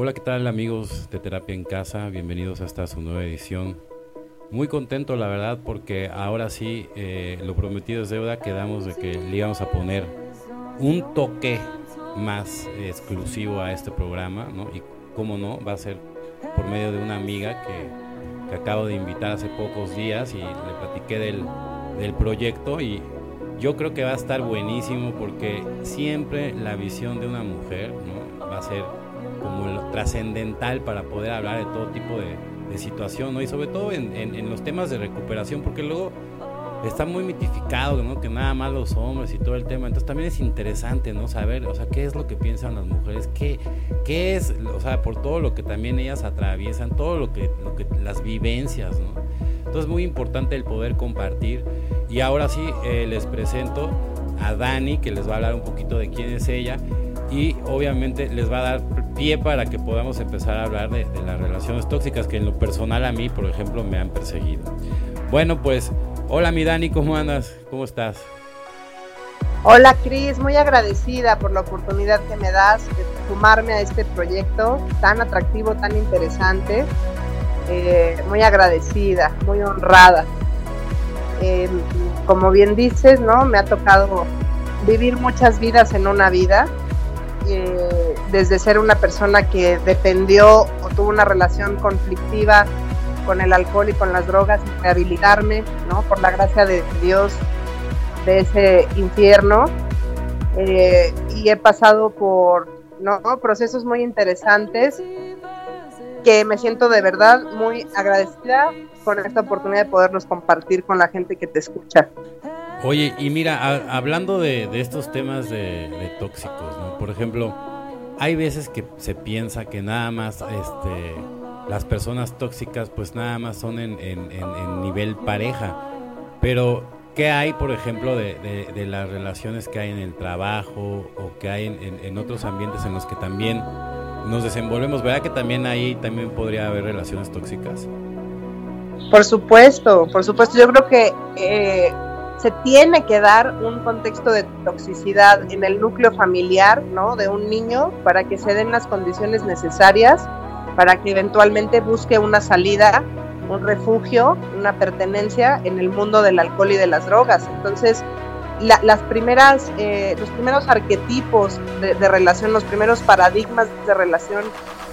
Hola, ¿qué tal amigos de Terapia en Casa? Bienvenidos a esta su nueva edición. Muy contento, la verdad, porque ahora sí, eh, lo prometido es deuda, quedamos de que le íbamos a poner un toque más exclusivo a este programa, ¿no? Y cómo no, va a ser por medio de una amiga que, acabo de invitar hace pocos días y le platiqué del, del proyecto y yo creo que va a estar buenísimo porque siempre la visión de una mujer va a ser como trascendental para poder hablar de todo tipo de, de situación, ¿no? Y sobre todo en, en, en, los temas de recuperación, porque luego está muy mitificado, ¿no? Que nada más los hombres y todo el tema. Entonces también es interesante, ¿no? Saber, o sea, qué es lo que piensan las mujeres, qué, qué es, o sea, por todo lo que también ellas atraviesan, todo lo que, lo que las vivencias, ¿no? Entonces es muy importante el poder compartir. Y ahora sí, eh, les presento a Dani, que les va a hablar un poquito de quién es ella y obviamente les va a dar pie para que podamos empezar a hablar de, de, las relaciones tóxicas que en lo personal a mí, por ejemplo, me han perseguido. Bueno, pues, hola mi Dani, ¿cómo andas? ¿Cómo estás? Hola Cris, muy agradecida por la oportunidad que me das de sumarme a este proyecto tan atractivo, tan interesante. Eh, muy agradecida, muy honrada. Eh, como bien dices, ¿no? Me ha tocado vivir muchas vidas en una vida eh, desde ser una persona que dependió o tuvo una relación conflictiva con el alcohol y con las drogas y rehabilitarme, ¿no? Por la gracia de Dios de ese infierno. Eh, y he pasado por ¿no? procesos muy interesantes que me siento de verdad muy agradecida con esta oportunidad de poderlos compartir con la gente que te escucha. Oye, y mira, a, hablando de, de, estos temas de, de tóxicos, ¿no? Por ejemplo, hay veces que se piensa que nada más este, las personas tóxicas pues nada más son en, nivel pareja, pero ¿qué hay por ejemplo de, de, las relaciones que hay en el trabajo o que hay en, otros ambientes en los que también nos desenvolvemos? ¿Verdad que también ahí también podría haber relaciones tóxicas? Por supuesto, por supuesto, yo creo que... Eh se tiene que dar un contexto de toxicidad en el núcleo familiar, ¿no? De un niño para que se den las condiciones necesarias para que eventualmente busque una salida, un refugio, una pertenencia en el mundo del alcohol y de las drogas. Entonces, la, las primeras, eh, los primeros arquetipos de, de, relación, los primeros paradigmas de relación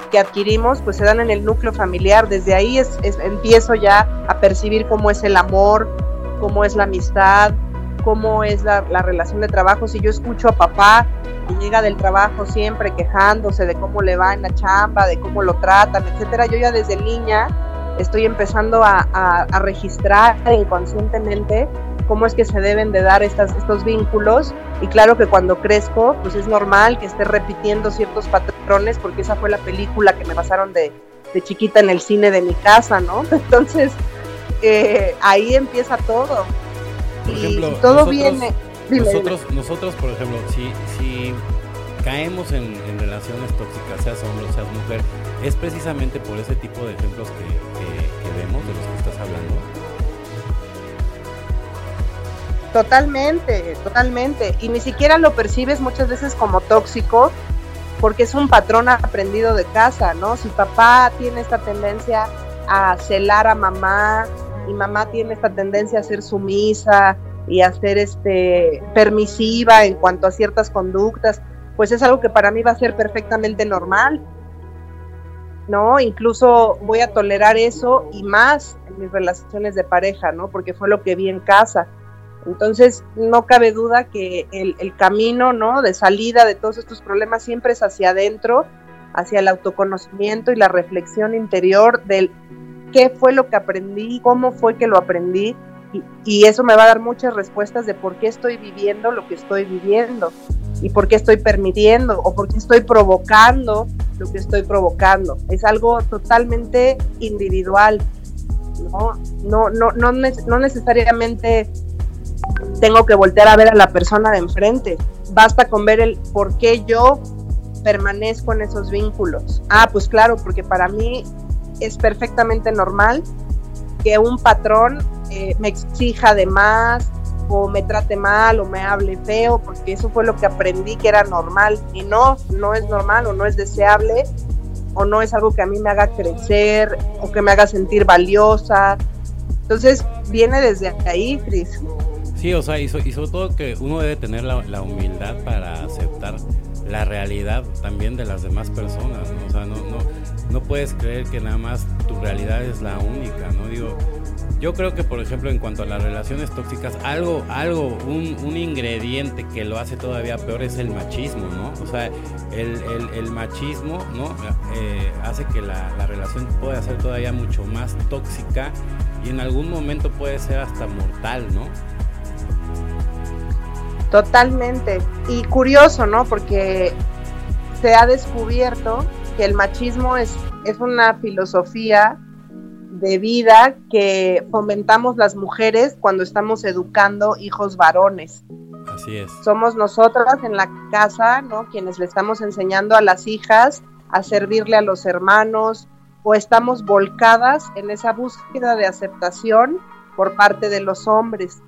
que adquirimos, pues se dan en el núcleo familiar. Desde ahí es, es, empiezo ya a percibir cómo es el amor, cómo es la amistad, cómo es la, la, relación de trabajo. Si yo escucho a papá que llega del trabajo siempre quejándose de cómo le va en la chamba, de cómo lo tratan, etcétera, yo ya desde niña estoy empezando a, a, a registrar inconscientemente cómo es que se deben de dar estas, estos vínculos y claro que cuando crezco pues es normal que esté repitiendo ciertos patrones porque esa fue la película que me pasaron de, de chiquita en el cine de mi casa, ¿no? Entonces eh, ahí empieza todo. Por y ejemplo, todo nosotros, viene. Dime, nosotros, dime. nosotros, por ejemplo, si, si caemos en, en, relaciones tóxicas, seas hombre o seas mujer, es precisamente por ese tipo de ejemplos que, que, que vemos, de los que estás hablando. Totalmente, totalmente. Y ni siquiera lo percibes muchas veces como tóxico, porque es un patrón aprendido de casa, ¿no? Si papá tiene esta tendencia a celar a mamá y mamá tiene esta tendencia a ser sumisa y a ser este permisiva en cuanto a ciertas conductas, pues es algo que para mí va a ser perfectamente normal. ¿No? Incluso voy a tolerar eso y más en mis relaciones de pareja, ¿no? Porque fue lo que vi en casa. Entonces, no cabe duda que el, el camino, ¿no? De salida de todos estos problemas siempre es hacia adentro, hacia el autoconocimiento y la reflexión interior del qué fue lo que aprendí, cómo fue que lo aprendí, y, eso me va a dar muchas respuestas de por qué estoy viviendo lo que estoy viviendo y por qué estoy permitiendo o por qué estoy provocando lo que estoy provocando. Es algo totalmente individual, no, no, no, no, no necesariamente tengo que voltear a ver a la persona de enfrente. Basta con ver el por qué yo permanezco en esos vínculos. Ah, pues claro, porque para mí es perfectamente normal que un patrón eh, me exija de más o me trate mal o me hable feo, porque eso fue lo que aprendí que era normal y no, no es normal o no es deseable o no es algo que a mí me haga crecer o que me haga sentir valiosa. Entonces viene desde ahí, Cris. Sí, o sea, y, sobre todo que uno debe tener la, humildad para aceptar la realidad también de las demás personas, ¿no? O sea, no puedes creer que nada más tu realidad es la única, ¿no? Digo, yo creo que, por ejemplo, en cuanto a las relaciones tóxicas, algo, algo, un, ingrediente que lo hace todavía peor es el machismo, ¿no? O sea, el machismo, ¿no? Eh, hace que la, la, relación pueda ser todavía mucho más tóxica y en algún momento puede ser hasta mortal, ¿no? Totalmente. Y curioso, ¿no? Porque se ha descubierto que el machismo es, es una filosofía de vida que fomentamos las mujeres cuando estamos educando hijos varones. Así es. Somos nosotras en la casa, ¿no? Quienes le estamos enseñando a las hijas a servirle a los hermanos o estamos volcadas en esa búsqueda de aceptación por parte de los hombres.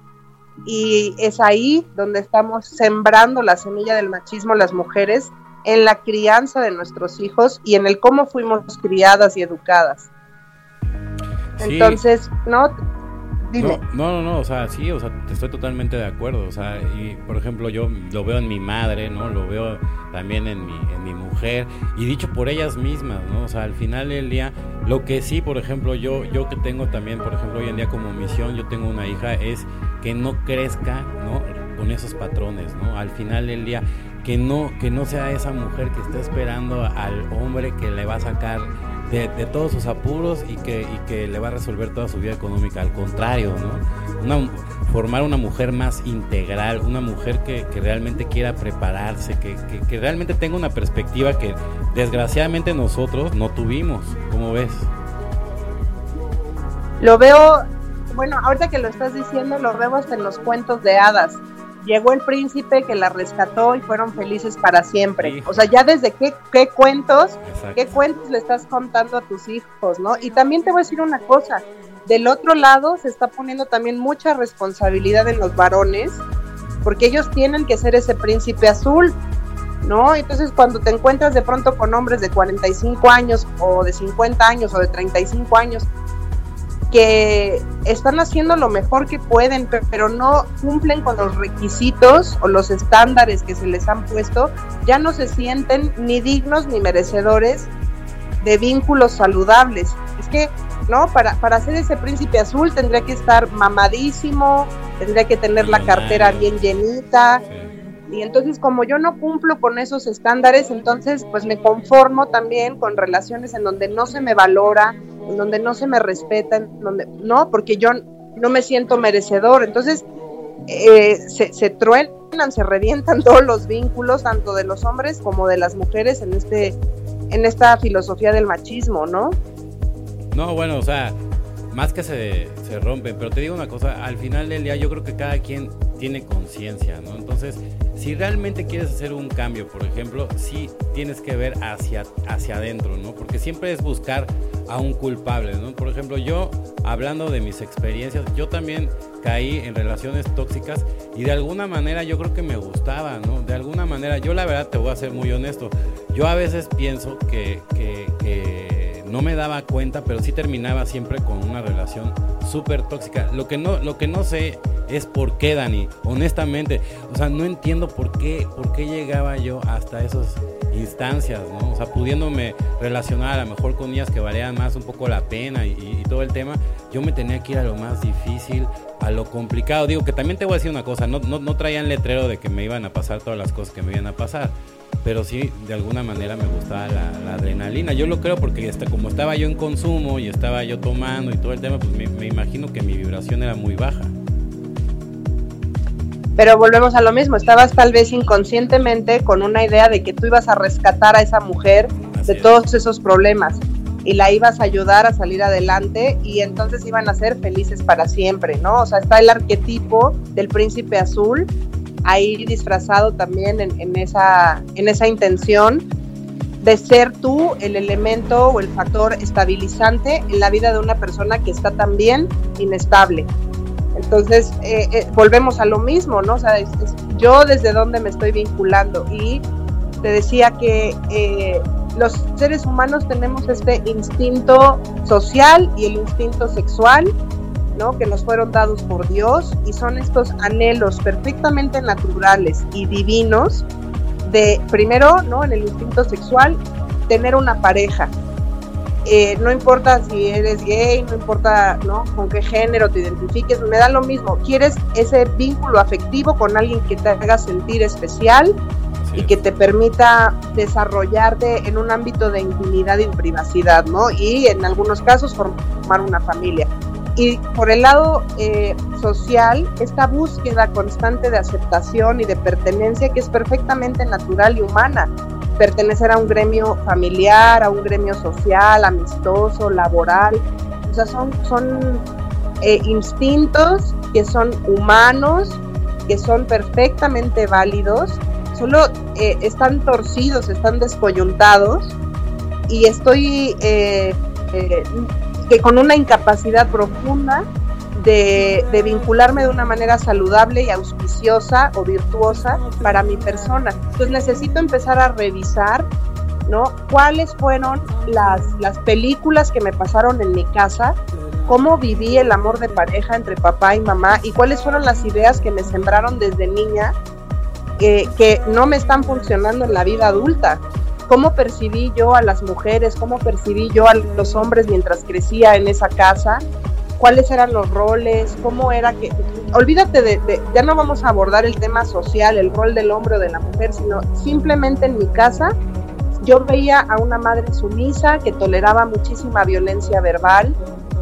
Y es ahí donde estamos sembrando la semilla del machismo las mujeres en la crianza de nuestros hijos y en el cómo fuimos criadas y educadas. Entonces, ¿no? Dime. No, no, no, o sea, sí, o sea, estoy totalmente de acuerdo, o sea, y por ejemplo yo lo veo en mi madre, ¿no? Lo veo también en mi, en mi mujer y dicho por ellas mismas, ¿no? O sea, al final del día, lo que sí, por ejemplo, yo, yo que tengo también, por ejemplo, hoy en día como misión, yo tengo una hija, es que no crezca, ¿no? Con esos patrones, ¿no? Al final del día, que no, que no sea esa mujer que está esperando al hombre que le va a sacar de, todos sus apuros y que, que le va a resolver toda su vida económica. Al contrario, ¿no? formar una mujer más integral, una mujer que, realmente quiera prepararse, que, que, realmente tenga una perspectiva que desgraciadamente nosotros no tuvimos. ¿Cómo ves? Lo veo, bueno, ahorita que lo estás diciendo, lo veo hasta en los cuentos de hadas llegó el príncipe que la rescató y fueron felices para siempre. O sea, ya desde qué, qué cuentos, qué cuentos le estás contando a tus hijos, ¿no? Y también te voy a decir una cosa, del otro lado se está poniendo también mucha responsabilidad en los varones, porque ellos tienen que ser ese príncipe azul, ¿no? Entonces cuando te encuentras de pronto con hombres de 45 años o de 50 años o de 35 años que están haciendo lo mejor que pueden, pero no cumplen con los requisitos o los estándares que se les han puesto, ya no se sienten ni dignos ni merecedores de vínculos saludables. Es que, ¿no? Para, para ser ese príncipe azul tendría que estar mamadísimo, tendría que tener la cartera bien llenita. Y entonces como yo no cumplo con esos estándares, entonces pues me conformo también con relaciones en donde no se me valora, donde no se me respetan, donde no, porque yo no me siento merecedor. Entonces, eh, se, se, truenan, se revientan todos los vínculos, tanto de los hombres como de las mujeres en este, en esta filosofía del machismo, ¿no? No, bueno, o sea, más que se, se rompen, pero te digo una cosa, al final del día yo creo que cada quien tiene conciencia, ¿no? Entonces, si realmente quieres hacer un cambio, por ejemplo, sí tienes que ver hacia, hacia adentro, ¿no? Porque siempre es buscar a un culpable, ¿no? Por ejemplo, yo, hablando de mis experiencias, yo también caí en relaciones tóxicas y de alguna manera yo creo que me gustaba, ¿no? De alguna manera, yo la verdad te voy a ser muy honesto, yo a veces pienso que, que, que no me daba cuenta, pero sí terminaba siempre con una relación súper tóxica. Lo que no, lo que no sé es por qué, Dani. Honestamente, o sea, no entiendo por qué, por qué llegaba yo hasta esas instancias, ¿no? O sea, pudiéndome relacionar a lo mejor con ellas que valían más un poco la pena y, todo el tema, yo me tenía que ir a lo más difícil, a lo complicado. Digo que también te voy a decir una cosa, no, no, no traían letrero de que me iban a pasar todas las cosas que me iban a pasar pero sí de alguna manera me gustaba la, adrenalina. Yo lo creo porque hasta como estaba yo en consumo y estaba yo tomando y todo el tema, pues me, imagino que mi vibración era muy baja. Pero volvemos a lo mismo, estabas tal vez inconscientemente con una idea de que tú ibas a rescatar a esa mujer de todos esos problemas y la ibas a ayudar a salir adelante y entonces iban a ser felices para siempre, ¿no? O sea, está el arquetipo del príncipe azul ahí disfrazado también en, esa, en esa intención de ser tú el elemento o el factor estabilizante en la vida de una persona que está también inestable. Entonces, eh, eh, volvemos a lo mismo, ¿no? O sea, yo desde dónde me estoy vinculando y te decía que eh, los seres humanos tenemos este instinto social y el instinto sexual, ¿no? Que nos fueron dados por Dios y son estos anhelos perfectamente naturales y divinos de, primero, ¿no? En el instinto sexual, tener una pareja. Eh, no importa si eres gay, no importa ¿no? con qué género te identifiques, me da lo mismo. Quieres ese vínculo afectivo con alguien que te haga sentir especial, y que te permita desarrollarte en un ámbito de intimidad y privacidad, ¿no? Y en algunos casos formar una familia. Y por el lado eh, social, esta búsqueda constante de aceptación y de pertenencia que es perfectamente natural y humana. Pertenecer a un gremio familiar, a un gremio social, amistoso, laboral. O sea, son, son eh, instintos que son humanos, que son perfectamente válidos solo eh, están torcidos, están descoyuntados y estoy eh, eh, con una incapacidad profunda de, vincularme de una manera saludable y auspiciosa o virtuosa para mi persona. Entonces necesito empezar a revisar ¿no? ¿Cuáles fueron las, las películas que me pasaron en mi casa? ¿Cómo viví el amor de pareja entre papá y mamá? ¿Y cuáles fueron las ideas que me sembraron desde niña que no me están funcionando en la vida adulta. ¿Cómo percibí yo a las mujeres? ¿Cómo percibí yo a los hombres mientras crecía en esa casa? ¿Cuáles eran los roles? ¿Cómo era que... Olvídate de, ya no vamos a abordar el tema social, el rol del hombre o de la mujer, sino simplemente en mi casa yo veía a una madre sumisa que toleraba muchísima violencia verbal,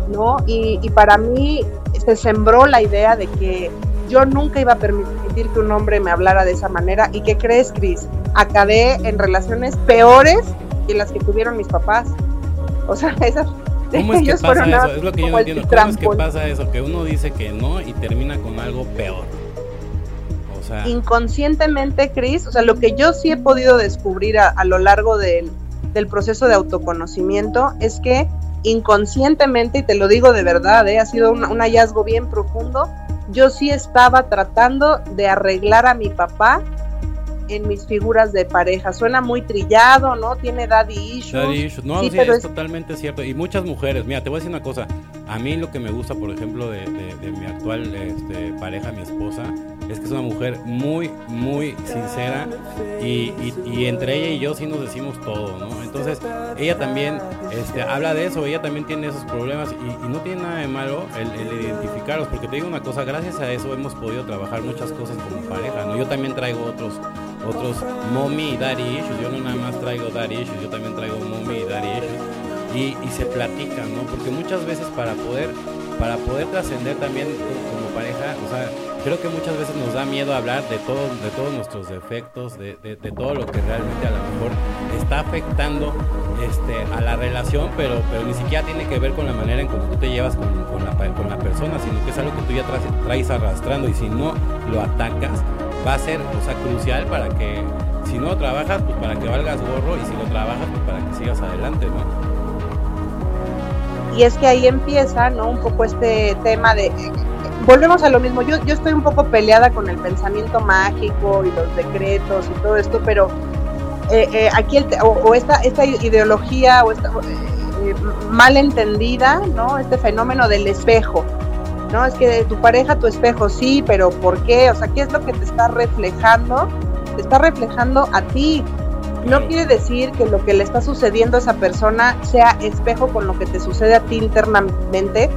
¿no? Y, y para mí se sembró la idea de que yo nunca iba a permitir que un hombre me hablara de esa manera. ¿Y qué crees, Cris? Acabé en relaciones peores que las que tuvieron mis papás. O sea, esas... ¿Cómo es que pasa eso? Es lo que yo no entiendo. ¿Cómo es que pasa eso? Que uno dice que no y termina con algo peor. O sea... Inconscientemente, Cris, o sea, lo que yo sí he podido descubrir a, lo largo del, del proceso de autoconocimiento es que inconscientemente, y te lo digo de verdad, ¿eh? ha sido un, un hallazgo bien profundo, yo sí estaba tratando de arreglar a mi papá en mis figuras de pareja. Suena muy trillado, ¿no? Tiene daddy issues. Daddy issues. No, sí, pero es, totalmente cierto. Y muchas mujeres, mira, te voy a decir una cosa. A mí lo que me gusta, por ejemplo, de, mi actual este, pareja, mi esposa, es que es una mujer muy, muy sincera y, entre ella y yo sí nos decimos todo, ¿no? Entonces, ella también este, habla de eso, ella también tiene esos problemas y, no tiene nada de malo el, identificarlos, porque te digo una cosa, gracias a eso hemos podido trabajar muchas cosas como pareja, ¿no? Yo también traigo otros otros mommy y daddy issues, yo no nada más traigo daddy issues, yo también traigo mommy y daddy issues y, se platican, ¿no? Porque muchas veces para poder, para poder trascender también como pareja, o sea, creo que muchas veces nos da miedo hablar de todos, de todos nuestros defectos, de, de, todo lo que realmente a lo mejor está afectando este, a la relación, pero, pero ni siquiera tiene que ver con la manera en cómo tú te llevas con, con, la, con la persona, sino que es algo que tú ya traes, traes arrastrando y si no lo atacas, va a ser o sea, crucial para que, si no lo trabajas, pues para que valgas gorro y si lo trabajas, pues para que sigas adelante, ¿no? Y es que ahí empieza, ¿no? Un poco este tema de... Volvemos a lo mismo, yo, yo estoy un poco peleada con el pensamiento mágico y los decretos y todo esto, pero eh, eh, aquí el, o, esta, esta ideología o esta eh, mal entendida, ¿no? Este fenómeno del espejo, ¿no? Es que tu pareja, tu espejo, sí, pero ¿por qué? O sea, ¿qué es lo que te está reflejando? Te está reflejando a ti, no quiere decir que lo que le está sucediendo a esa persona sea espejo con lo que te sucede a ti internamente,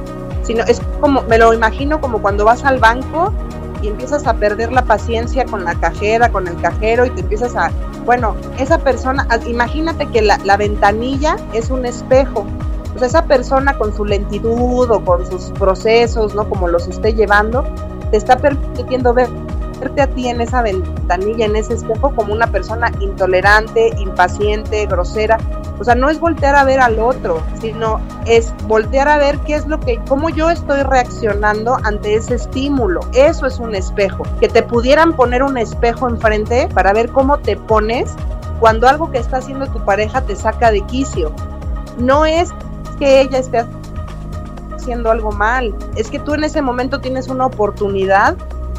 sino es como, me lo imagino como cuando vas al banco y empiezas a perder la paciencia con la cajera, con el cajero y te empiezas a, bueno, esa persona, imagínate que la, la ventanilla es un espejo. Sea, esa persona con su lentitud o con sus procesos, ¿no? Como los esté llevando, te está permitiendo ver verte a ti en esa ventanilla, en ese espejo, como una persona intolerante, impaciente, grosera. O sea, no es voltear a ver al otro, sino es voltear a ver qué es lo que, cómo yo estoy reaccionando ante ese estímulo. Eso es un espejo. Que te pudieran poner un espejo enfrente para ver cómo te pones cuando algo que está haciendo tu pareja te saca de quicio. No es que ella esté haciendo algo mal, es que tú en ese momento tienes una oportunidad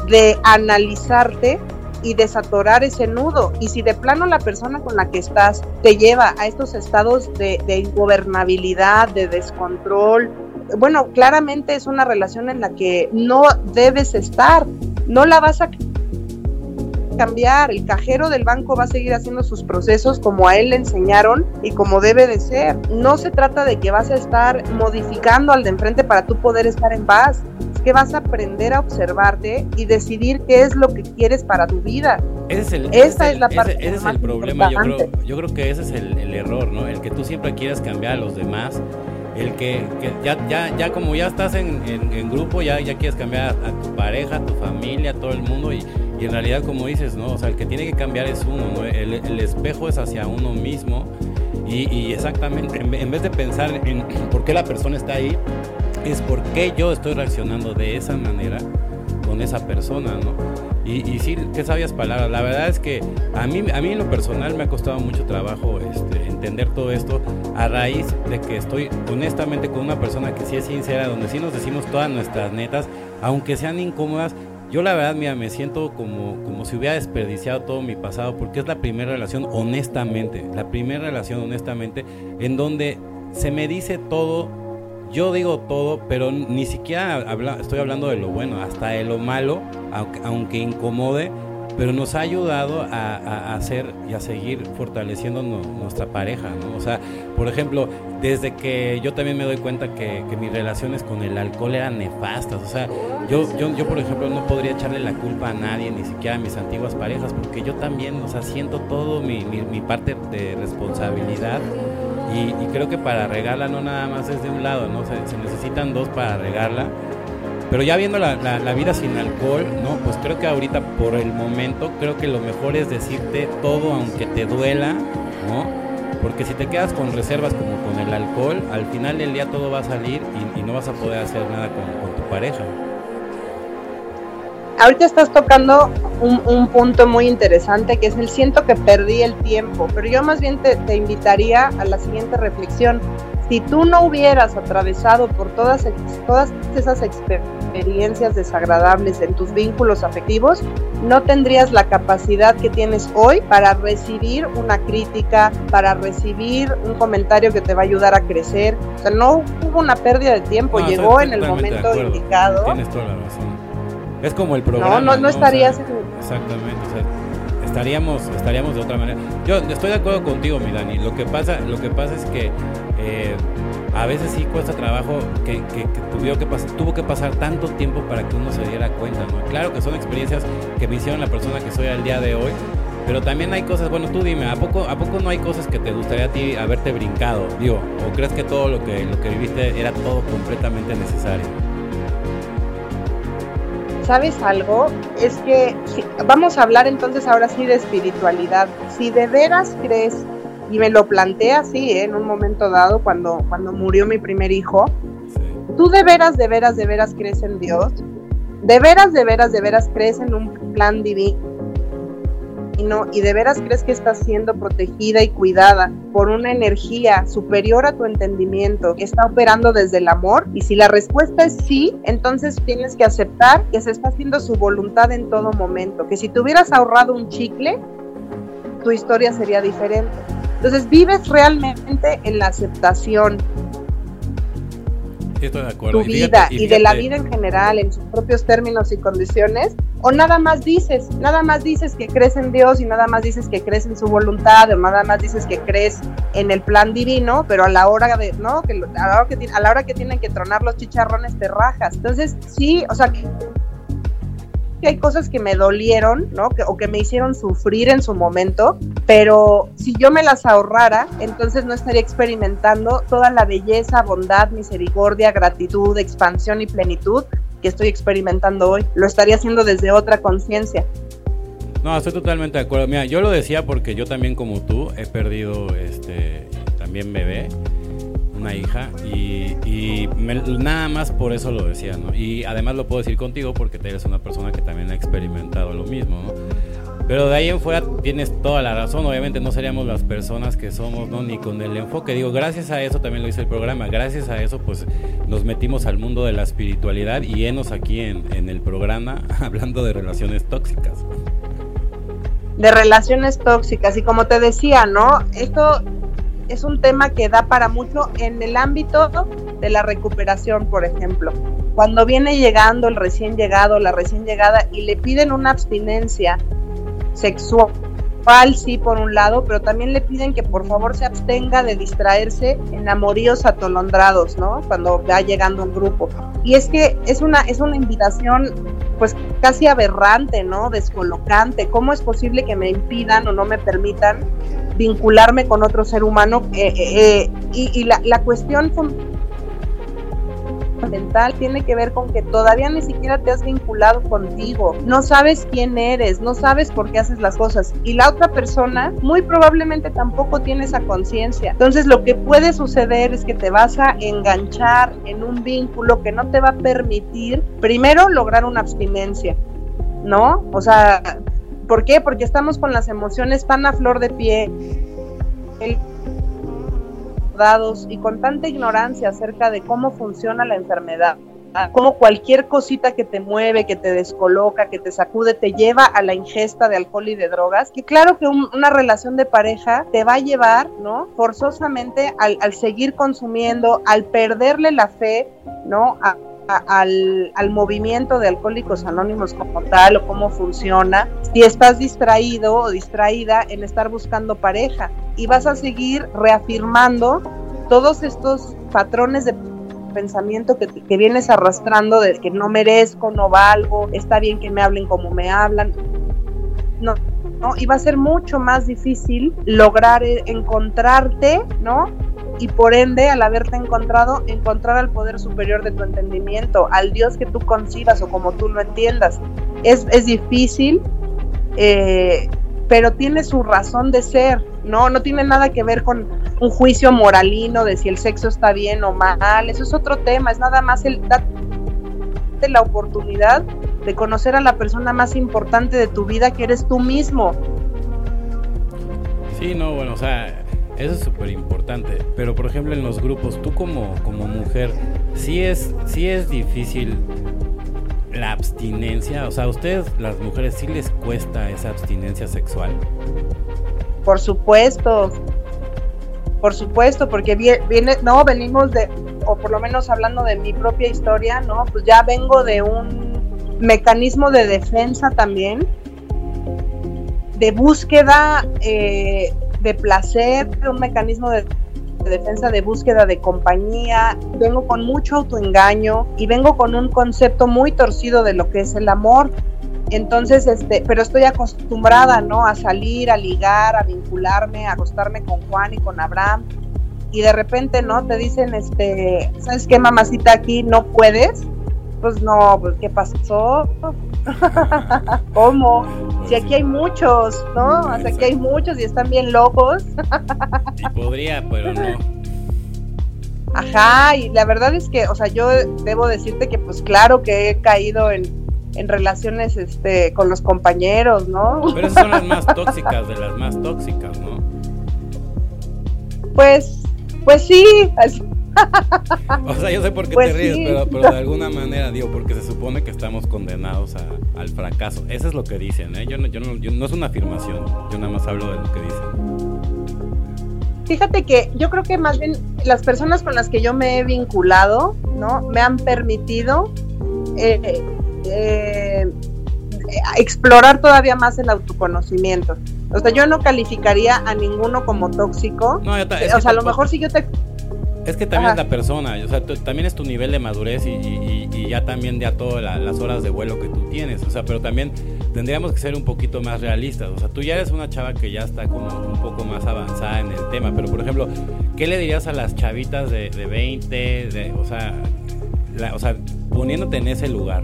de analizarte y desatorar ese nudo. Y si de plano la persona con la que estás te lleva a estos estados de, de ingobernabilidad, de descontrol, bueno, claramente es una relación en la que no debes estar, no la vas a cambiar, el cajero del banco va a seguir haciendo sus procesos como a él le enseñaron y como debe de ser. No se trata de que vas a estar modificando al de enfrente para tú poder estar en paz, que vas a aprender a observarte y decidir qué es lo que quieres para tu vida. Ese es el, Esa es, la parte ese, es el problema, yo creo, yo creo que ese es el, el error, ¿no? El que tú siempre quieras cambiar a los demás el que, ya, ya, ya como ya estás en, en, grupo, ya, ya quieres cambiar a, tu pareja, a tu familia, a todo el mundo y, y, en realidad como dices, ¿no? O sea, el que tiene que cambiar es uno, ¿no? El, el espejo es hacia uno mismo y, y exactamente, en, en, vez de pensar en por qué la persona está ahí, es por qué yo estoy reaccionando de esa manera con esa persona, ¿no? Y, y, sí, qué sabias palabras. La verdad es que a mí, a mí en lo personal me ha costado mucho trabajo este, entender todo esto a raíz de que estoy honestamente con una persona que sí es sincera, donde sí nos decimos todas nuestras netas, aunque sean incómodas. Yo la verdad, mira, me siento como, como si hubiera desperdiciado todo mi pasado, porque es la primera relación honestamente, la primera relación honestamente, en donde se me dice todo yo digo todo, pero ni siquiera habla, estoy hablando de lo bueno, hasta de lo malo, aunque, incomode, pero nos ha ayudado a, hacer y a seguir fortaleciendo nuestra pareja, ¿no? O sea, por ejemplo, desde que yo también me doy cuenta que, mis relaciones con el alcohol eran nefastas, o sea, yo, yo, yo por ejemplo no podría echarle la culpa a nadie, ni siquiera a mis antiguas parejas, porque yo también, o sea, siento todo mi, mi parte de responsabilidad y, creo que para regarla no nada más es de un lado, ¿no? Se, se necesitan dos para regarla. Pero ya viendo la, la, vida sin alcohol, ¿no? Pues creo que ahorita por el momento, creo que lo mejor es decirte todo aunque te duela, ¿no? Porque si te quedas con reservas como con el alcohol, al final del día todo va a salir y, no vas a poder hacer nada con, con tu pareja ahorita estás tocando un, punto muy interesante que es el siento que perdí el tiempo, pero yo más bien te, te, invitaría a la siguiente reflexión. Si tú no hubieras atravesado por todas, todas esas experiencias desagradables en tus vínculos afectivos, no tendrías la capacidad que tienes hoy para recibir una crítica, para recibir un comentario que te va a ayudar a crecer. O sea, no hubo una pérdida de tiempo, llegó en el momento indicado. Tienes toda la razón es como el programa. No, no, no estarías. exactamente, o sea, estaríamos, estaríamos de otra manera. Yo estoy de acuerdo contigo, mi Dani. Lo que pasa, lo que pasa es que eh, a veces sí cuesta trabajo que, que, tuvo, que tuvo que pasar tanto tiempo para que uno se diera cuenta, ¿no? Claro que son experiencias que me hicieron la persona que soy al día de hoy, pero también hay cosas, bueno, tú dime, ¿a poco, ¿a poco no hay cosas que te gustaría a ti haberte brincado? Digo, ¿o crees que todo lo que, lo que viviste era todo completamente necesario? ¿Sabes algo? Es que vamos a hablar entonces ahora sí de espiritualidad. Si de veras crees, y me lo planteé así ¿eh? en un momento dado cuando, cuando murió mi primer hijo, ¿tú de veras, de veras, de veras crees en Dios? ¿De veras, de veras, de veras crees en un plan divino? y de veras crees que estás siendo protegida y cuidada por una energía superior a tu entendimiento que está operando desde el amor? Y si la respuesta es sí, entonces tienes que aceptar que se está haciendo su voluntad en todo momento, que si te hubieras ahorrado un chicle, tu historia sería diferente. Entonces vives realmente en la aceptación, tu vida y, de la vida en general, en sus propios términos y condiciones, o nada más dices, nada más dices que crees en Dios y nada más dices que crees en su voluntad, o nada más dices que crees en el plan divino, pero a la hora de, ¿no? Que a la hora que, a la hora que tienen que tronar los chicharrones te rajas. Entonces, sí, o sea, que hay cosas que me dolieron, ¿no? Que, o que me hicieron sufrir en su momento, pero si yo me las ahorrara, entonces no estaría experimentando toda la belleza, bondad, misericordia, gratitud, expansión y plenitud que estoy experimentando hoy. Lo estaría haciendo desde otra conciencia. No, estoy totalmente de acuerdo. Mira, yo lo decía porque yo también como tú he perdido este también bebé una hija y, nada más por eso lo decía, ¿no? Y además lo puedo decir contigo porque eres una persona que también ha experimentado lo mismo, ¿no? Pero de ahí en fuera tienes toda la razón, obviamente no seríamos las personas que somos, ¿no? Ni con el enfoque. Digo, gracias a eso también lo hice el programa, gracias a eso pues nos metimos al mundo de la espiritualidad y enos aquí en, en el programa hablando de relaciones tóxicas. de relaciones tóxicas. Y como te decía, ¿no? Esto es un tema que da para mucho en el ámbito de la recuperación, por ejemplo. Cuando viene llegando el recién llegado, la recién llegada, y le piden una abstinencia sexual, sí, por un lado, pero también le piden que por favor se abstenga de distraerse en amoríos atolondrados, ¿no? Cuando va llegando un grupo. Y es que es una, es una invitación pues casi aberrante, ¿no? Descolocante. ¿Cómo es posible que me impidan o no me permitan vincularme con otro ser humano? Eh, eh, eh, y, la, la cuestión mental tiene que ver con que todavía ni siquiera te has vinculado contigo, no sabes quién eres, no sabes por qué haces las cosas y la otra persona muy probablemente tampoco tiene esa conciencia. Entonces lo que puede suceder es que te vas a enganchar en un vínculo que no te va a permitir primero lograr una abstinencia, ¿no? O sea, ¿por qué? Porque estamos con las emociones tan a flor de pie. El y con tanta ignorancia acerca de cómo funciona la enfermedad, como cualquier cosita que te mueve, que te descoloca, que te sacude, te lleva a la ingesta de alcohol y de drogas, que claro que una relación de pareja te va a llevar, ¿no? Forzosamente al, seguir consumiendo, al perderle la fe, ¿no? Al, al, movimiento de Alcohólicos Anónimos como tal o cómo funciona, si estás distraído o distraída en estar buscando pareja y vas a seguir reafirmando todos estos patrones de pensamiento que, que, vienes arrastrando de que no merezco, no valgo, está bien que me hablen como me hablan. No, no, y va a ser mucho más difícil lograr eh, encontrarte, ¿no? Y por ende, al haberte encontrado, encontrar al poder superior de tu entendimiento, al Dios que tú concibas o como tú lo entiendas. Es, es difícil, eh, pero tiene su razón de ser, ¿no? No tiene nada que ver con un juicio moralino de si el sexo está bien o mal, eso es otro tema, es nada más el darte la oportunidad de conocer a la persona más importante de tu vida que eres tú mismo. Sí, no, bueno, o sea, eso es súper importante. Pero por ejemplo en los grupos, tú como, como mujer, sí es, sí es difícil la abstinencia. O sea, a ustedes, las mujeres, sí les cuesta esa abstinencia sexual. Por supuesto. Por supuesto, porque viene, no, venimos de, o por lo menos hablando de mi propia historia, ¿no? Pues ya vengo de un mecanismo de defensa también, de búsqueda eh, de placer, un mecanismo de, defensa de búsqueda de compañía, vengo con mucho autoengaño y vengo con un concepto muy torcido de lo que es el amor. Entonces, este, pero estoy acostumbrada, ¿no? A salir, a ligar, a vincularme, a acostarme con Juan y con Abraham. Y de repente, ¿no? Te dicen, este, ¿sabes qué, mamacita? Aquí no puedes pues no, pues ¿qué pasó? ¿Cómo? Si aquí hay muchos, ¿no? Sea, aquí hay muchos y están bien locos. y podría, pero no. Ajá, y la verdad es que, o sea, yo debo decirte que pues claro que he caído en, en relaciones este con los compañeros, ¿no? Pero esas son las más tóxicas de las más tóxicas, ¿no? Pues, pues sí, o sea, yo sé por qué pues te ríes, pero, de alguna manera, digo, porque se supone que estamos condenados al fracaso. Eso es lo que dicen, ¿eh? Yo no, yo no, no es una afirmación, yo nada más hablo de lo que dicen. Fíjate que yo creo que más bien las personas con las que yo me he vinculado, ¿no? Me han permitido eh, eh, explorar todavía más el autoconocimiento. O sea, yo no calificaría a ninguno como tóxico. No, o sea, a lo mejor si yo te es que también es la persona, o sea, también es tu nivel de madurez y, ya también ya todas las horas de vuelo que tú tienes, o sea, pero también tendríamos que ser un poquito más realistas, o sea, tú ya eres una chava que ya está como un poco más avanzada en el tema, pero por ejemplo, ¿qué le dirías a las chavitas de, de 20, de, o, sea, o sea, poniéndote en ese lugar?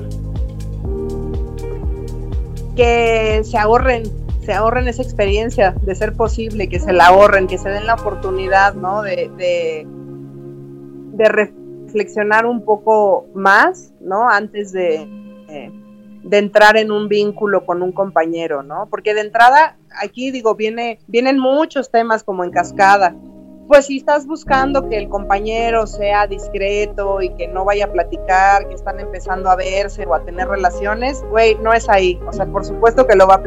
Que se ahorren se ahorren esa experiencia de ser posible, que se la ahorren, que se den la oportunidad, ¿no? de, de reflexionar un poco más, ¿no? Antes de, eh, de entrar en un vínculo con un compañero, ¿no? Porque de entrada, aquí digo, viene, vienen muchos temas como en cascada. Pues si estás buscando que el compañero sea discreto y que no vaya a platicar, que están empezando a verse o a tener relaciones, güey, no es ahí. O sea, por supuesto que lo va a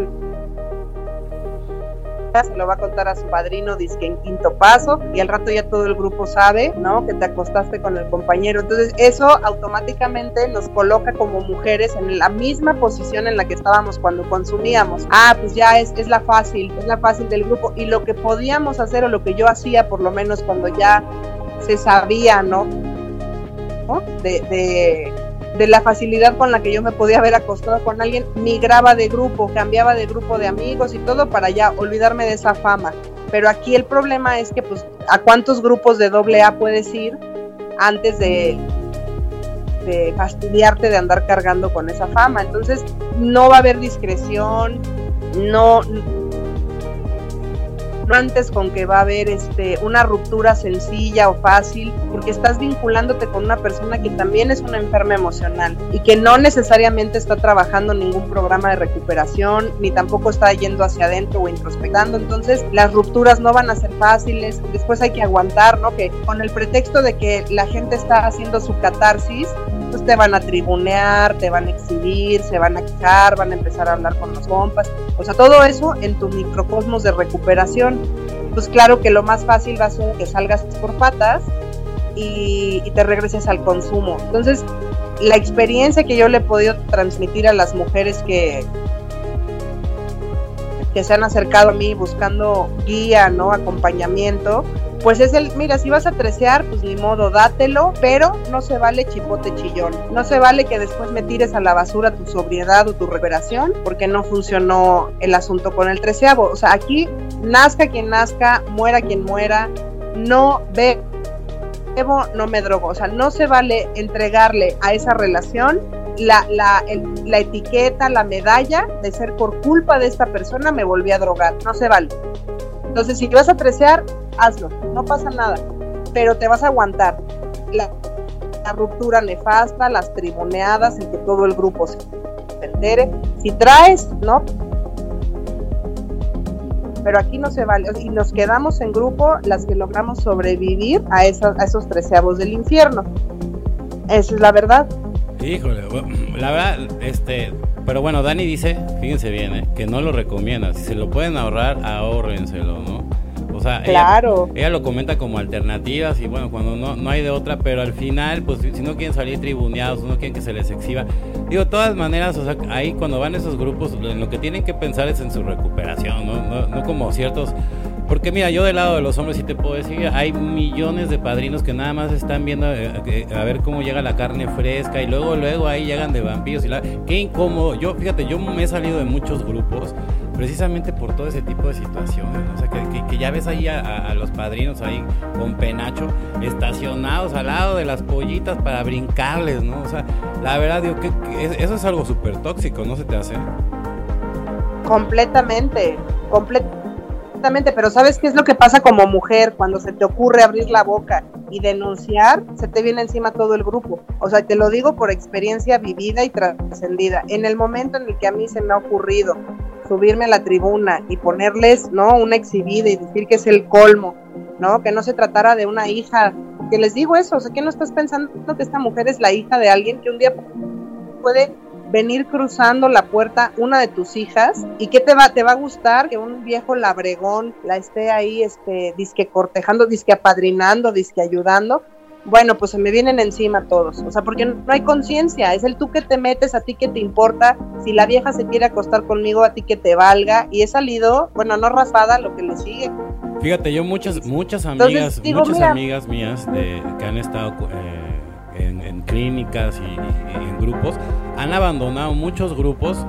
se lo va a contar a su padrino, dice que en quinto paso, y al rato ya todo el grupo sabe, ¿no? Que te acostaste con el compañero. Entonces, eso automáticamente nos coloca como mujeres en la misma posición en la que estábamos cuando consumíamos. Ah, pues ya es, es la fácil, es la fácil del grupo. Y lo que podíamos hacer, o lo que yo hacía, por lo menos cuando ya se sabía, ¿no? De, de de la facilidad con la que yo me podía haber acostado con alguien, migraba de grupo, cambiaba de grupo de amigos y todo para ya olvidarme de esa fama. Pero aquí el problema es que, pues, ¿a cuántos grupos de doble A puedes ir antes de, de fastidiarte de andar cargando con esa fama? Entonces, no va a haber discreción, no, antes con que va a haber este, una ruptura sencilla o fácil, porque estás vinculándote con una persona que también es una enferma emocional y que no necesariamente está trabajando ningún programa de recuperación, ni tampoco está yendo hacia adentro o introspectando. Entonces, las rupturas no van a ser fáciles, después hay que aguantar, ¿no? Que con el pretexto de que la gente está haciendo su catarsis, pues te van a tribunear, te van a exhibir, se van a quejar, van a empezar a hablar con los compas. O sea, todo eso en tu microcosmos de recuperación. Pues claro que lo más fácil va a ser que salgas por patas y, te regreses al consumo. Entonces, la experiencia que yo le he podido transmitir a las mujeres que, que se han acercado a mí buscando guía, ¿no? Acompañamiento, pues es el, mira, si vas a trecear, pues ni modo, dátelo, pero no se vale chipote chillón. No se vale que después me tires a la basura tu sobriedad o tu recuperación, porque no funcionó el asunto con el treceavo. O sea, aquí nazca quien nazca, muera quien muera, no ve no me drogo. O sea, no se vale entregarle a esa relación la, la, la, etiqueta, la medalla de ser por culpa de esta persona me volví a drogar. No se vale. Entonces, si vas a trecear, hazlo, no pasa nada, pero te vas a aguantar. La, ruptura nefasta, las tribuneadas, el que todo el grupo se entere. Si traes, ¿no? Pero aquí no se vale. Y nos quedamos en grupo las que logramos sobrevivir a, esos, a esos treceavos del infierno. Esa es la verdad. Híjole, la verdad, este, pero bueno, Dani dice, fíjense bien, ¿eh? que no lo recomienda. Si se lo pueden ahorrar, ahórrenselo, ¿no? O sea, claro. ella, lo comenta como alternativas y bueno, cuando no, no hay de otra, pero al final, pues si no quieren salir tribuneados, no quieren que se les exhiba. Digo, de todas maneras, o sea, ahí cuando van esos grupos, lo que tienen que pensar es en su recuperación, ¿no? No, no como ciertos porque mira, yo del lado de los hombres sí te puedo decir, hay millones de padrinos que nada más están viendo eh, eh, a, ver cómo llega la carne fresca y luego luego ahí llegan de vampiros y la qué incómodo. Yo fíjate, yo me he salido de muchos grupos precisamente por todo ese tipo de situaciones, o sea, que, ya ves ahí a, los padrinos ahí con penacho estacionados al lado de las pollitas para brincarles, ¿no? O sea, la verdad digo que, eso es algo súper tóxico, ¿no se te hace? Completamente, completamente pero ¿sabes qué es lo que pasa como mujer cuando se te ocurre abrir la boca y denunciar? Se te viene encima todo el grupo. O sea, te lo digo por experiencia vivida y trascendida. En el momento en el que a mí se me ha ocurrido subirme a la tribuna y ponerles, ¿no? Una exhibida y decir que es el colmo, ¿no? Que no se tratara de una hija, que les digo eso, o sea, que no estás pensando que esta mujer es la hija de alguien que un día puede venir cruzando la puerta una de tus hijas y qué te va te va a gustar que un viejo labregón la esté ahí este disque cortejando, disque apadrinando, disque ayudando. Bueno, pues se me vienen encima todos, o sea, porque no hay conciencia, es el tú que te metes, a ti que te importa, si la vieja se quiere acostar conmigo, a ti que te valga, y he salido, bueno, no raspada, lo que le sigue. Fíjate, yo muchas, muchas amigas, muchas amigas mías de, que han estado eh, en, clínicas y, en grupos, han abandonado muchos grupos.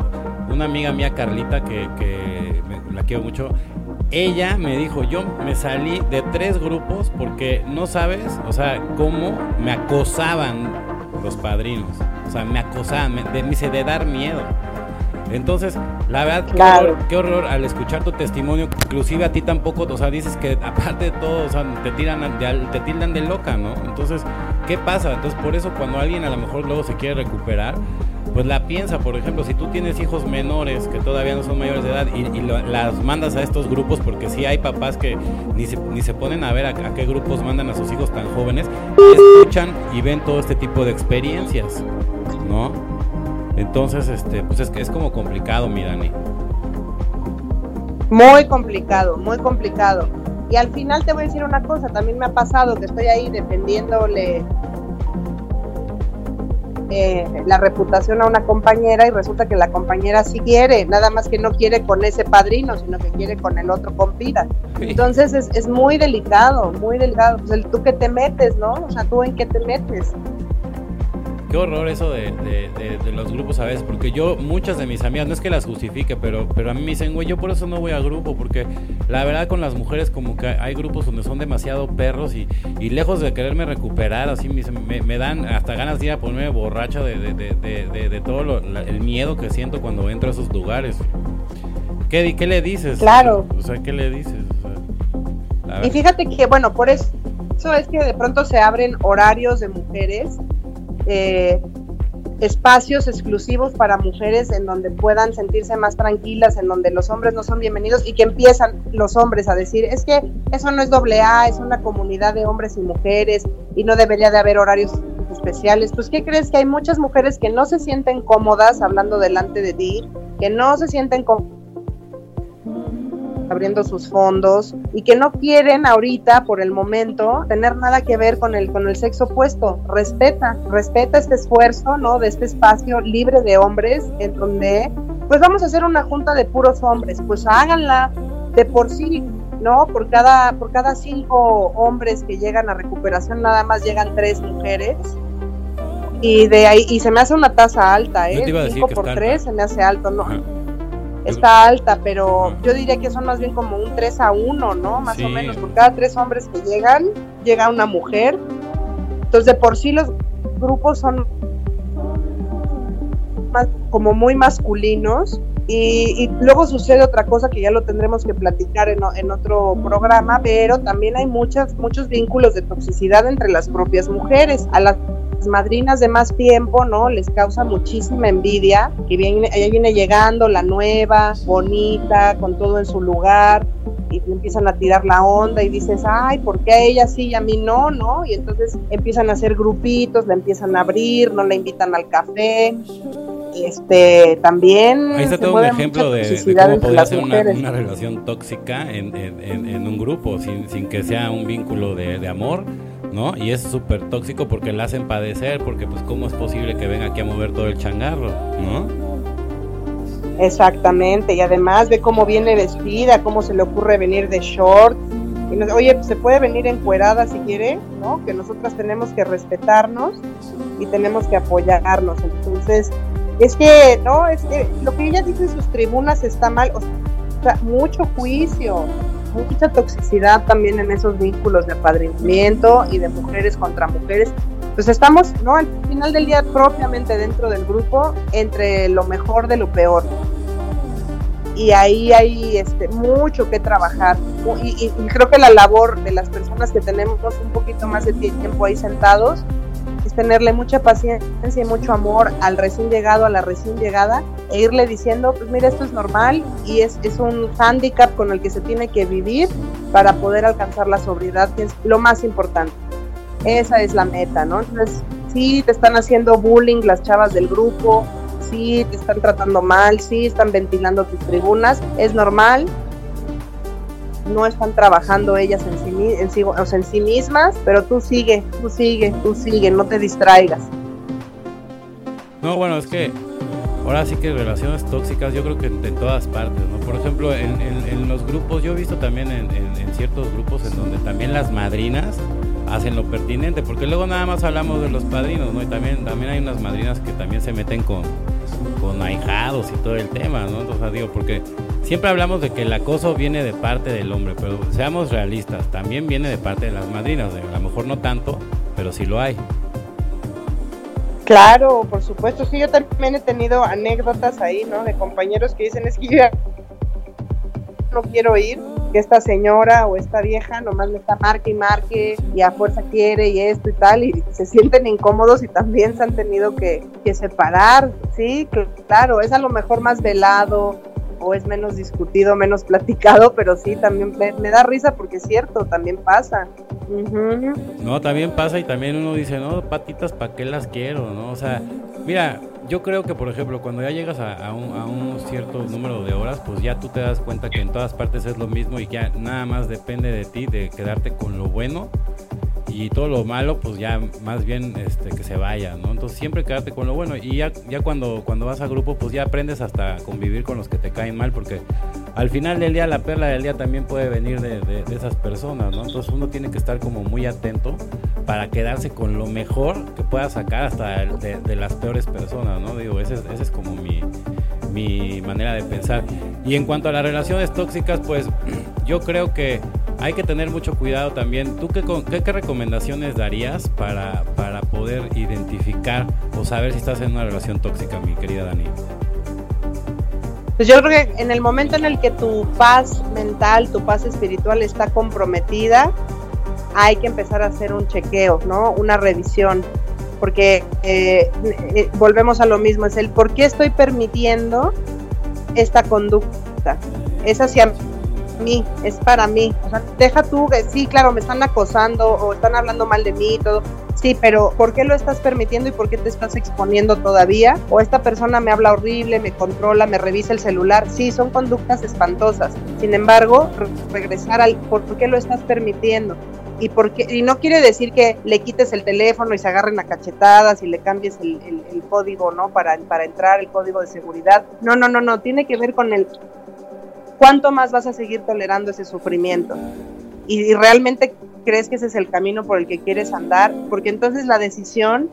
Una amiga mía, Carlita, que, que la quiero mucho, ella me dijo, yo me salí de tres grupos porque no sabes, o sea, cómo me acosaban los padrinos. O sea, me acosaban, me, de dar miedo. Entonces, la verdad, qué, horror, al escuchar tu testimonio, inclusive a ti tampoco, o sea, dices que aparte de todo, o sea, te tiran, te tildan de loca, ¿no? Entonces, ¿qué pasa? Entonces, por eso cuando alguien a lo mejor luego se quiere recuperar, pues la piensa, por ejemplo, si tú tienes hijos menores que todavía no son mayores de edad y, las mandas a estos grupos, porque sí hay papás que ni se, ni se ponen a ver a, qué grupos mandan a sus hijos tan jóvenes, escuchan y ven todo este tipo de experiencias, ¿no? Entonces, este, pues es que es como complicado, mi Dani. Muy complicado, muy complicado. Y al final te voy a decir una cosa, también me ha pasado que estoy ahí defendiéndole eh, la reputación a una compañera y resulta que la compañera sí quiere, nada más que no quiere con ese padrino, sino que quiere con el otro compita. Entonces es, es muy delicado, muy delicado. Pues el, tú que te metes, ¿no? O sea, tú en qué te metes. Qué horror eso de, los grupos a veces, porque yo, muchas de mis amigas, no es que las justifique, pero, pero a mí me dicen, güey, yo por eso no voy a grupo, porque la verdad con las mujeres como que hay grupos donde son demasiado perros y, y lejos de quererme recuperar, así me, me, dan hasta ganas de ir a ponerme borracha de, de todo el miedo que siento cuando entro a esos lugares. ¿Qué, qué le dices? Claro. O sea, ¿qué le dices? y fíjate que, bueno, por eso es que de pronto se abren horarios de mujeres eh, espacios exclusivos para mujeres en donde puedan sentirse más tranquilas, en donde los hombres no son bienvenidos y que empiezan los hombres a decir, es que eso no es doble A, es una comunidad de hombres y mujeres y no debería de haber horarios especiales. Pues, ¿qué crees? Que hay muchas mujeres que no se sienten cómodas hablando delante de ti, que no se sienten abriendo sus fondos y que no quieren ahorita, por el momento, tener nada que ver con el, con el sexo opuesto. Respeta, respeta este esfuerzo, ¿no? De este espacio libre de hombres en donde, pues vamos a hacer una junta de puros hombres, pues háganla de por sí, ¿no? Por cada, por cada cinco hombres que llegan a recuperación, nada más llegan tres mujeres. Y de ahí, y se me hace una tasa alta, ¿eh? Cinco por tres se me hace alto, ¿no? Está alta, pero yo diría que son más bien como un 3 a 1, ¿no? Más o menos, por cada tres hombres que llegan, llega una mujer. Entonces, de por sí los grupos son como muy masculinos. Y, luego sucede otra cosa que ya lo tendremos que platicar en, en otro programa, pero también hay muchas, muchos vínculos de toxicidad entre las propias mujeres. A las madrinas de más tiempo, ¿no? Les causa muchísima envidia, que viene, ella viene llegando la nueva, bonita, con todo en su lugar, y empiezan a tirar la onda y dices, ay, ¿por qué a ella sí y a mí no, no? Y entonces empiezan a hacer grupitos, la empiezan a abrir, no la invitan al café. Este, también. Ahí está todo un ejemplo de, cómo podría ser una, relación tóxica en, un grupo, sin, sin, que sea un vínculo de, de amor, ¿no? Y es súper tóxico porque la hacen padecer, porque pues cómo es posible que venga aquí a mover todo el changarro, ¿no? Exactamente, y además ve cómo viene vestida, cómo se le ocurre venir de short. Y nos, Oye, se puede venir encuerada si quiere, ¿no? Que nosotras tenemos que respetarnos y tenemos que apoyarnos. Entonces, es que, no, es que lo que ella dice en sus tribunas está mal, o sea, mucho juicio, mucha toxicidad también en esos vínculos de apadrinamiento y de mujeres contra mujeres. Pues estamos, ¿no? Al final del día, propiamente dentro del grupo, entre lo mejor de lo peor. Y ahí hay este, mucho que trabajar. Y, y creo que la labor de las personas que tenemos un poquito más de tiempo ahí sentados tenerle mucha paciencia y mucho amor al recién llegado, a la recién llegada, e irle diciendo, pues mira, esto es normal y es, es un hándicap con el que se tiene que vivir para poder alcanzar la sobriedad, que es lo más importante. Esa es la meta, ¿no? Entonces, sí te están haciendo bullying las chavas del grupo, sí te están tratando mal, sí están ventilando tus tribunas, es normal, no están trabajando ellas en sí, en sí, o sea, en sí mismas, pero tú sigue, tú sigue, tú sigue, no te distraigas. No, bueno, es que ahora sí que relaciones tóxicas yo creo que en, todas partes, ¿no? Por ejemplo, en, en, los grupos, yo he visto también en, ciertos grupos en donde también las madrinas hacen lo pertinente, porque luego nada más hablamos de los padrinos, ¿no? Y también, también hay unas madrinas que también se meten con, con ahijados y todo el tema, ¿no? Entonces digo, porque siempre hablamos de que el acoso viene de parte del hombre, pero seamos realistas, también viene de parte de las madrinas, a lo mejor no tanto, pero sí lo hay. Claro, por supuesto, sí, yo también he tenido anécdotas ahí, ¿no? De compañeros que dicen, es que yo no quiero ir, que esta señora o esta vieja nomás me está marque y marque y a fuerza quiere y esto y tal, y se sienten incómodos y también se han tenido que, que separar, sí, claro, es a lo mejor más velado, o es menos discutido, menos platicado, pero sí, también me, da risa porque es cierto, también pasa. No, también pasa y también uno dice, no, patitas, ¿para qué las quiero? ¿no? O sea, mira, yo creo que, por ejemplo, cuando ya llegas a, un, un, cierto número de horas, pues ya tú te das cuenta que en todas partes es lo mismo y ya nada más depende de ti de quedarte con lo bueno y todo lo malo pues ya más bien este, que se vaya, ¿no? Entonces siempre quédate con lo bueno y ya, ya cuando, cuando vas a grupo pues ya aprendes hasta convivir con los que te caen mal porque al final del día la perla del día también puede venir de, esas personas, ¿no? Entonces uno tiene que estar como muy atento para quedarse con lo mejor que pueda sacar hasta de, las peores personas, ¿no? Digo, ese, ese es como mi, mi manera de pensar. Y en cuanto a las relaciones tóxicas, pues yo creo que hay que tener mucho cuidado también. ¿Tú qué, qué, recomendaciones darías para, para poder identificar o saber si estás en una relación tóxica, mi querida Dani? Pues yo creo que en el momento en el que tu paz mental, tu paz espiritual está comprometida, hay que empezar a hacer un chequeo, ¿no? Una revisión porque eh, eh, volvemos a lo mismo, es el por qué estoy permitiendo esta conducta. Es hacia mí, es para mí. O sea, deja tú, sí, claro, me están acosando o están hablando mal de mí y todo. Sí, pero ¿por qué lo estás permitiendo y por qué te estás exponiendo todavía? O esta persona me habla horrible, me controla, me revisa el celular. Sí, son conductas espantosas. Sin embargo, regresar al por qué lo estás permitiendo y porque y no quiere decir que le quites el teléfono y se agarren a cachetadas y le cambies el, código, ¿no? Para, para entrar, el código de seguridad. No, no, no, no, tiene que ver con el cuánto más vas a seguir tolerando ese sufrimiento. Y, y realmente crees que ese es el camino por el que quieres andar, porque entonces la decisión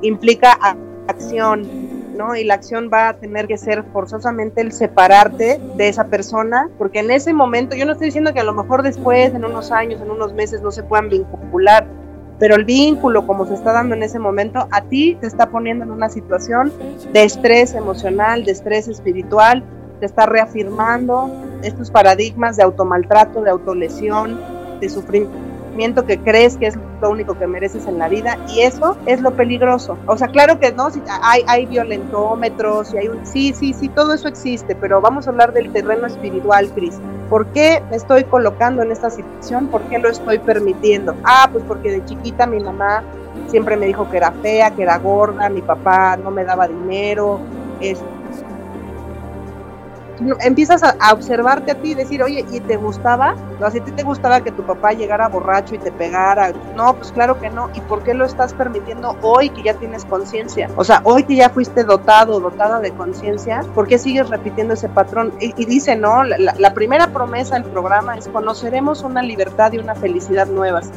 implica acción, y la acción va a tener que ser forzosamente el separarte de esa persona, porque en ese momento, yo no estoy diciendo que a lo mejor después, en unos años, en unos meses, no se puedan vincular, pero el vínculo como se está dando en ese momento, a ti te está poniendo en una situación de estrés emocional, de estrés espiritual, te está reafirmando estos paradigmas de automaltrato, de autolesión, de sufrimiento que crees que es lo único que mereces en la vida y eso es lo peligroso. O sea, claro que no, hay, hay violentómetros y hay un... Sí, sí, sí, todo eso existe, pero vamos a hablar del terreno espiritual, Cris. ¿Por qué me estoy colocando en esta situación? ¿Por qué lo estoy permitiendo? Ah, pues porque de chiquita mi mamá siempre me dijo que era fea, que era gorda, mi papá no me daba dinero, es, empiezas a, observarte a ti y decir, oye, ¿y te gustaba? ¿No? Si a ti te gustaba que tu papá llegara borracho y te pegara, no, pues claro que no. ¿Y por qué lo estás permitiendo hoy que ya tienes conciencia? O sea, hoy que ya fuiste dotado, dotada de conciencia, ¿por qué sigues repitiendo ese patrón? Y, dice, no, la, la primera promesa del programa es conoceremos una libertad y una felicidad nuevas.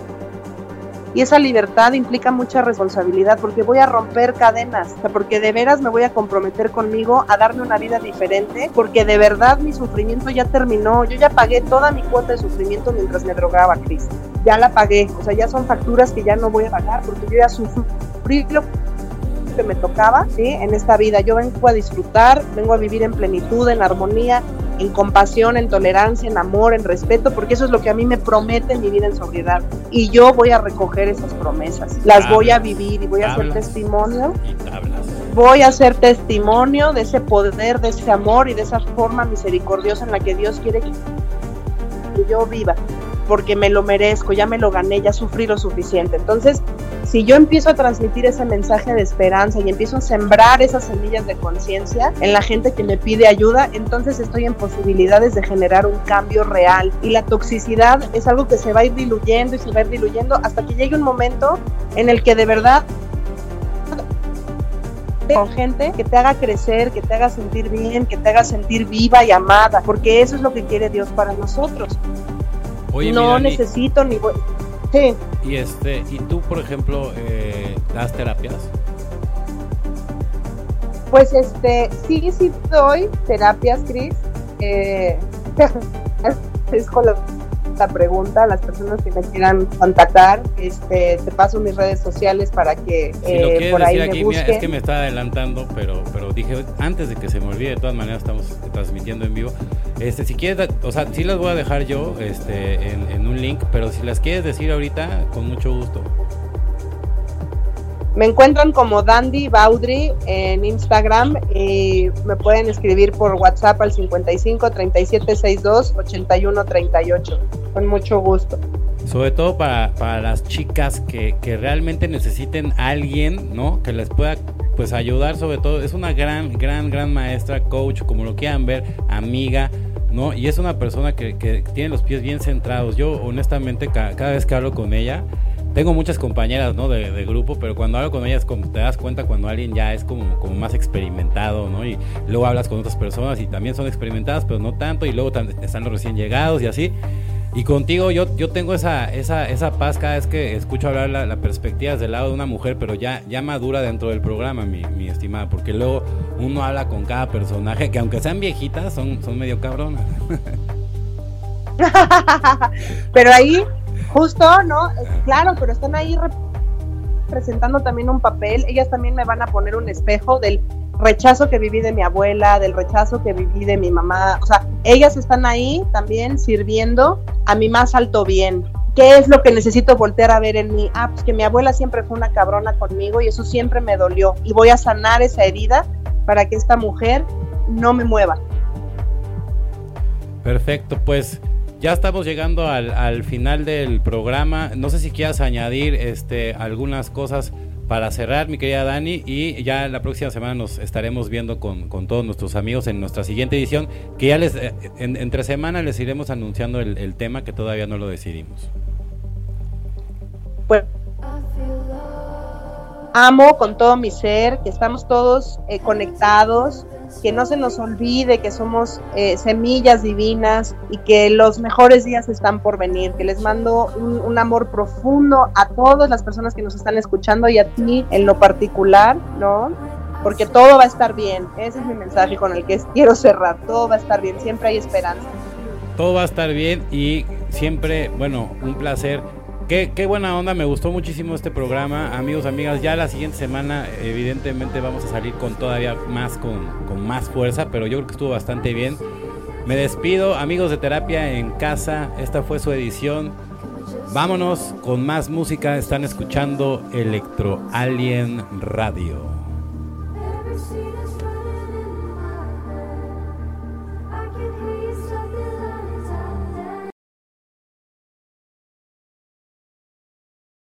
Y esa libertad implica mucha responsabilidad porque voy a romper cadenas, porque de veras me voy a comprometer conmigo a darme una vida diferente, porque de verdad mi sufrimiento ya terminó. Yo ya pagué toda mi cuota de sufrimiento mientras me drogaba, Cris. Ya la pagué, o sea, ya son facturas que ya no voy a pagar porque yo ya sufrí lo que me tocaba, ¿sí? En esta vida. Yo vengo a disfrutar, vengo a vivir en plenitud, en armonía, en compasión, en tolerancia, en amor, en respeto, porque eso es lo que a mí me promete mi vida en sobriedad. Y yo voy a recoger esas promesas, las voy a vivir y voy a hacer testimonio. Voy a ser testimonio de ese poder, de ese amor y de esa forma misericordiosa en la que Dios quiere que yo viva porque me lo merezco, ya me lo gané, ya sufrí lo suficiente. Entonces, si yo empiezo a transmitir ese mensaje de esperanza y empiezo a sembrar esas semillas de conciencia en la gente que me pide ayuda, entonces estoy en posibilidades de generar un cambio real. Y la toxicidad es algo que se va a ir diluyendo y se va a ir diluyendo hasta que llegue un momento en el que de verdad con gente que te haga crecer, que te haga sentir bien, que te haga sentir viva y amada, porque eso es lo que quiere Dios para nosotros no necesito ni voy. Sí. Y este, y tú, por ejemplo, eh, das terapias. Pues este, sí, sí doy terapias, Cris. Eh, es esta pregunta las personas que me quieran contactar. Este, te paso mis redes sociales para que eh, por ahí me busquen. es que me está adelantando, pero, pero dije antes de que se me olvide, de todas maneras estamos transmitiendo en vivo. Este, si quieres, o sea, sí las voy a dejar yo este, en, en un link, pero si las quieres decir ahorita, con mucho gusto. Me encuentran como Dandy Baudry en Instagram y me pueden escribir por WhatsApp al 55 37 62 81 38. Con mucho gusto. Sobre todo para, para las chicas que, que realmente necesiten alguien, ¿no? Que les pueda pues ayudar sobre todo. Es una gran, gran, gran maestra, coach, como lo quieran ver, amiga, ¿no? Y es una persona que, que tiene los pies bien centrados. Yo honestamente cada vez que hablo con ella, tengo muchas compañeras, ¿no? De, grupo, pero cuando hablo con ellas, como te das cuenta cuando alguien ya es como, como más experimentado, ¿no? Y luego hablas con otras personas y también son experimentadas, pero no tanto, y luego están los recién llegados y así. Y contigo yo, yo tengo esa, esa, esa paz cada vez que escucho hablar la, perspectiva desde el lado de una mujer, pero ya, ya madura dentro del programa, mi, mi estimada, porque luego uno habla con cada personaje, que aunque sean viejitas, son, son medio cabronas. pero ahí Justo, ¿no? Claro, pero están ahí representando también un papel. Ellas también me van a poner un espejo del rechazo que viví de mi abuela, del rechazo que viví de mi mamá. O sea, ellas están ahí también sirviendo a mi más alto bien. ¿Qué es lo que necesito voltear a ver en mí? Ah, pues que mi abuela siempre fue una cabrona conmigo y eso siempre me dolió. Y voy a sanar esa herida para que esta mujer no me mueva. Perfecto, pues ya estamos llegando al, final del programa. No sé si quieras añadir este, algunas cosas para cerrar, mi querida Dani, y ya la próxima semana nos estaremos viendo con, todos nuestros amigos en nuestra siguiente edición, que ya les, eh, entre semana les iremos anunciando el, tema que todavía no lo decidimos. Pues amo con todo mi ser, que estamos todos eh, conectados, que no se nos olvide que somos eh, semillas divinas y que los mejores días están por venir, que les mando un, amor profundo a todas las personas que nos están escuchando y a ti en lo particular, ¿no? Porque todo va a estar bien, ese es mi mensaje con el que quiero cerrar, todo va a estar bien, siempre hay esperanza. Todo va a estar bien y siempre, bueno, un placer Qué, buena onda, me gustó muchísimo este programa. Amigos, amigas, ya la siguiente semana evidentemente vamos a salir con todavía más, con, con más fuerza, pero yo creo que estuvo bastante bien. Me despido, amigos de terapia en casa, esta fue su edición. Vámonos con más música, están escuchando Electro Alien Radio.